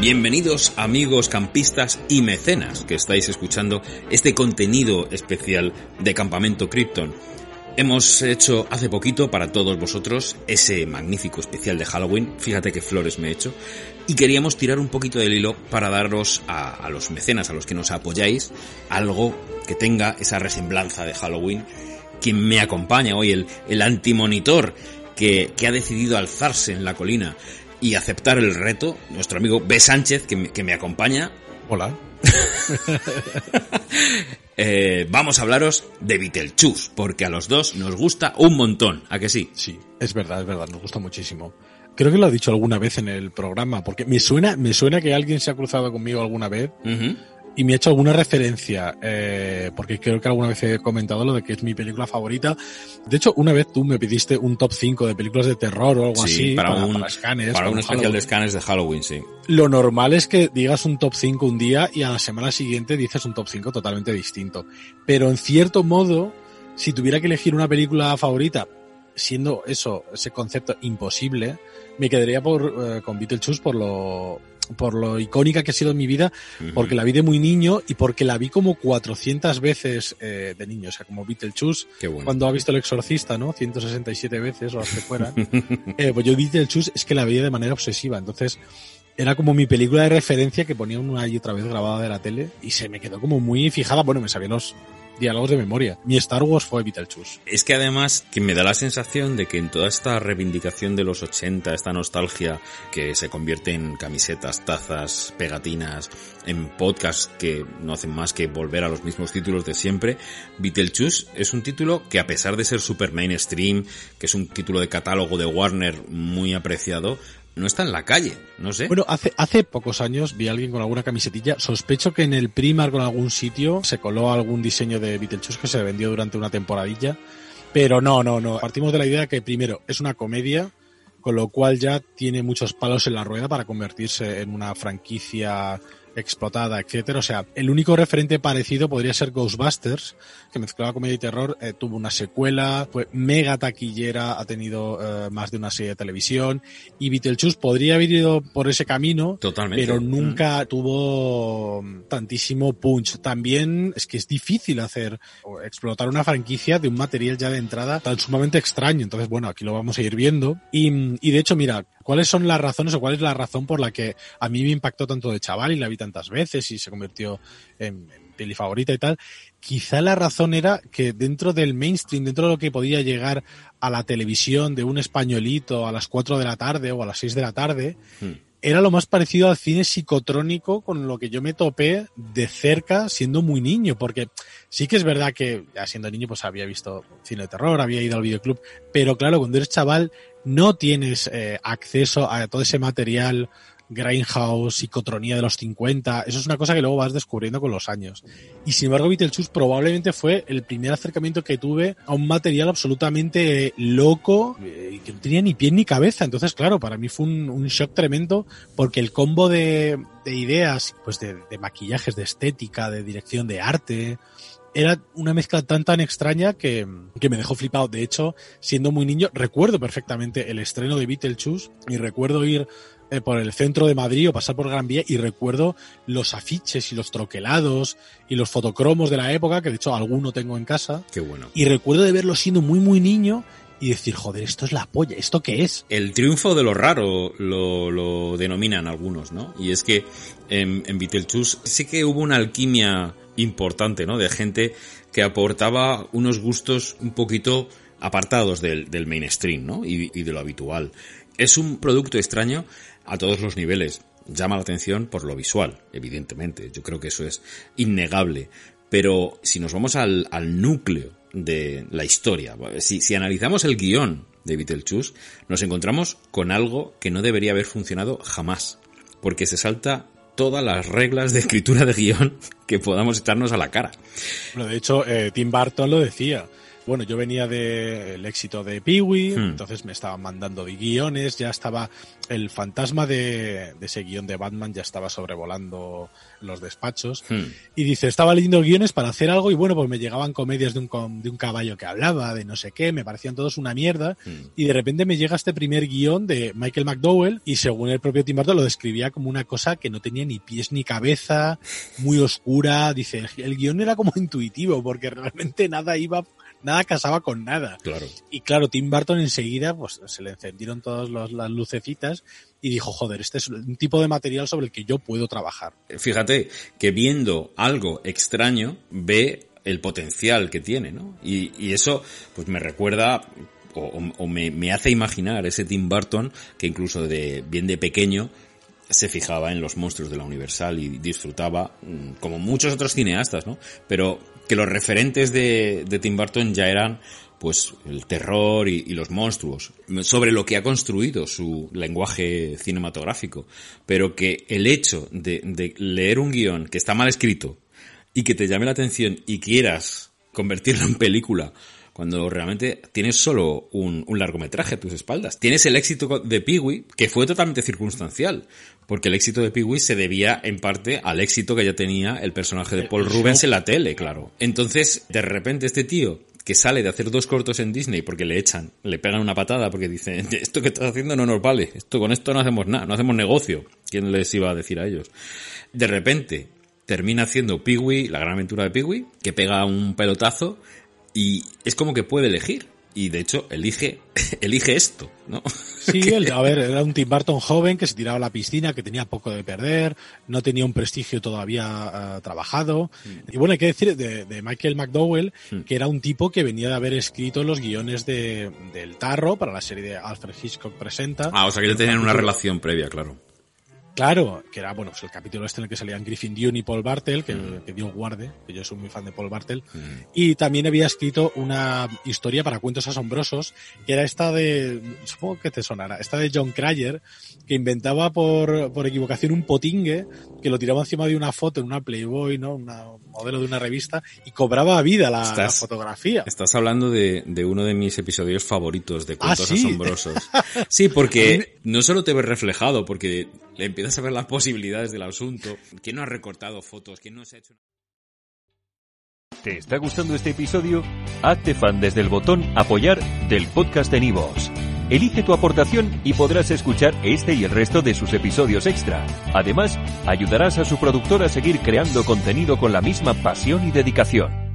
Bienvenidos amigos campistas y mecenas que estáis escuchando este contenido especial de Campamento Krypton. Hemos hecho hace poquito para todos vosotros ese magnífico especial de Halloween, fíjate qué flores me he hecho, y queríamos tirar un poquito del hilo para daros a, a los mecenas, a los que nos apoyáis, algo que tenga esa resemblanza de Halloween. Quien me acompaña hoy, el, el antimonitor, que, que ha decidido alzarse en la colina y aceptar el reto, nuestro amigo B. Sánchez, que me, que me acompaña. Hola. Eh, vamos a hablaros de Beetlejuice, porque a los dos nos gusta un montón, ¿a que sí? Sí, es verdad, es verdad, nos gusta muchísimo. Creo que lo ha dicho alguna vez en el programa, porque me suena, me suena que alguien se ha cruzado conmigo alguna vez. Y me ha hecho alguna referencia, eh, porque creo que alguna vez he comentado lo de que es mi película favorita. De hecho, una vez tú me pediste un top 5 de películas de terror o algo Sí, así para, un, para escanes, para para un un especial de de Halloween, sí. Lo normal es que digas un top 5 un día y a la semana siguiente dices un top 5 totalmente distinto. Pero en cierto modo, si tuviera que elegir una película favorita, siendo eso, ese concepto imposible, me quedaría por, eh, con Beetlejuice por lo, por lo icónica que ha sido en mi vida, porque la vi de muy niño y porque la vi como 400 veces eh, de niño, o sea, como Beetlejuice, bueno. cuando ha visto El Exorcista, ¿no? 167 veces o las que fueran. Eh, pues yo Beetlejuice es que la veía de manera obsesiva, entonces era como mi película de referencia que ponía una y otra vez grabada de la tele y se me quedó como muy fijada, bueno, me sabía los diálogos de memoria. Mi Star Wars fue Beetlejuice. Es que además que me da la sensación de que en toda esta reivindicación de los 80, esta nostalgia que se convierte en camisetas, tazas, pegatinas, en podcasts que no hacen más que volver a los mismos títulos de siempre, Beetlejuice es un título que a pesar de ser super mainstream, que es un título de catálogo de Warner muy apreciado, no está en la calle, no sé. Bueno, hace, hace pocos años vi a alguien con alguna camisetilla. Sospecho que en el Primark o en algún sitio se coló algún diseño de Beetlejuice que se vendió durante una temporadilla. Pero no, no, no. Partimos de la idea que primero es una comedia, con lo cual ya tiene muchos palos en la rueda para convertirse en una franquicia explotada, etcétera. O sea, el único referente parecido podría ser Ghostbusters, que mezclaba comedia y terror, eh, tuvo una secuela, fue mega taquillera, ha tenido eh, más de una serie de televisión, y Beetlejuice podría haber ido por ese camino, Totalmente. pero nunca tuvo mm, tantísimo punch. También es que es difícil hacer o explotar una franquicia de un material ya de entrada tan sumamente extraño. Entonces, bueno, aquí lo vamos a ir viendo. Y, mm, y de hecho, mira, ¿cuáles son las razones o cuál es la razón por la que a mí me impactó tanto de chaval y la vi tantas veces y se convirtió en, en peli favorita y tal? Quizá la razón era que dentro del mainstream, dentro de lo que podía llegar a la televisión de un españolito a las 4 de la tarde o a las 6 de la tarde, Hmm. Era lo más parecido al cine psicotrónico con lo que yo me topé de cerca siendo muy niño, porque sí que es verdad que ya siendo niño pues había visto cine de terror, había ido al videoclub, pero claro, cuando eres chaval no tienes eh, acceso a todo ese material Grindhouse, psicotronía de los 50, eso es una cosa que luego vas descubriendo con los años. Y sin embargo, Beetlejuice probablemente fue el primer acercamiento que tuve a un material absolutamente loco, eh, que no tenía ni pie ni cabeza. Entonces, claro, para mí fue un, shock tremendo porque el combo de, de ideas, pues de, de maquillajes, de estética, de dirección de arte, era una mezcla tan tan extraña que, que me dejó flipado. De hecho, siendo muy niño, recuerdo perfectamente el estreno de Beetlejuice y recuerdo ir eh, por el centro de Madrid o pasar por Gran Vía y recuerdo los afiches y los troquelados y los fotocromos de la época, que de hecho alguno tengo en casa, Qué bueno. y recuerdo de verlo siendo muy muy niño y decir, joder, esto es la polla, ¿esto qué es? El triunfo de lo raro lo, lo denominan algunos, ¿no? Y es que en, en Beetlejuice sí que hubo una alquimia importante, ¿no? De gente que aportaba unos gustos un poquito apartados del, mainstream, ¿no? Y, y de lo habitual. Es un producto extraño a todos los niveles. Llama la atención por lo visual, evidentemente. Yo creo que eso es innegable. Pero si nos vamos al, núcleo de la historia, si, si analizamos el guion de Beetlejuice, nos encontramos con algo que no debería haber funcionado jamás. Porque se salta todas las reglas de escritura de guion que podamos echarnos a la cara. Bueno, de hecho, eh, Tim Burton lo decía bueno, yo venía del éxito de Peewee, hmm. entonces me estaban mandando guiones, ya estaba el fantasma de, ese guion de Batman ya estaba sobrevolando los despachos. Hmm. Y dice, estaba leyendo guiones para hacer algo y bueno, pues me llegaban comedias de un, de un caballo que hablaba, de no sé qué, me parecían todos una mierda. Hmm. Y de repente me llega este primer guion de Michael McDowell y según el propio Tim Burton lo describía como una cosa que no tenía ni pies ni cabeza, muy oscura. Dice, el guion era como intuitivo porque realmente nada iba nada casaba con nada. Claro. Y claro, Tim Burton enseguida pues se le encendieron todas las lucecitas y dijo, joder, este es un tipo de material sobre el que yo puedo trabajar. Fíjate que viendo algo extraño ve el potencial que tiene, ¿no? Y, y eso pues me recuerda o, o me, me, hace imaginar ese Tim Burton que incluso de bien de pequeño se fijaba en los monstruos de la Universal y disfrutaba, mm, como muchos otros cineastas, ¿no? Pero que los referentes de, Tim Burton ya eran pues el terror y, los monstruos, sobre lo que ha construido su lenguaje cinematográfico, pero que el hecho de, leer un guion que está mal escrito y que te llame la atención y quieras convertirlo en película cuando realmente tienes solo un, largometraje a tus espaldas. Tienes el éxito de Peewee, que fue totalmente circunstancial, porque el éxito de Peewee se debía en parte al éxito que ya tenía el personaje de Paul Rubens en la tele, claro. Entonces, de repente este tío que sale de hacer dos cortos en Disney porque le echan, le pegan una patada porque dicen, esto que estás haciendo no nos vale, esto con esto no hacemos nada, no hacemos negocio. ¿Quién les iba a decir a ellos? De repente termina haciendo Peewee, la gran aventura de Peewee, que pega un pelotazo y es como que puede elegir y de hecho elige elige esto, ¿no? Sí, a ver, era un Tim Burton joven que se tiraba a la piscina, que tenía poco de perder, no tenía un prestigio todavía uh, trabajado. Mm. Y bueno, hay que decir de, Michael McDowell, mm. que era un tipo que venía de haber escrito los guiones de, del Tarro para la serie de Alfred Hitchcock Presenta. Ah, o sea que ya tenían una relación previa, claro. Claro, que era, bueno, pues el capítulo este en el que salían Griffin Dune y Paul Bartel, que, mm. que dio guarde, que yo soy muy fan de Paul Bartel, mm. y también había escrito una historia para cuentos asombrosos, que era esta de, supongo que te sonará, esta de John Cryer, que inventaba por, por equivocación un potingue, que lo tiraba encima de una foto en una Playboy, ¿no? un modelo de una revista, y cobraba vida la, fotografía. Estás hablando de, de, uno de mis episodios favoritos de cuentos ¿Ah, asombrosos. Sí, porque no solo te ves reflejado, porque le empiezas a las posibilidades del asunto. ¿Quién no ha recortado fotos? ¿Quién no se ha hecho...? ¿Te está gustando este episodio? Hazte fan desde el botón Apoyar del podcast de Nivos. Elige tu aportación y podrás escuchar este y el resto de sus episodios extra. Además, ayudarás a su productor a seguir creando contenido con la misma pasión y dedicación.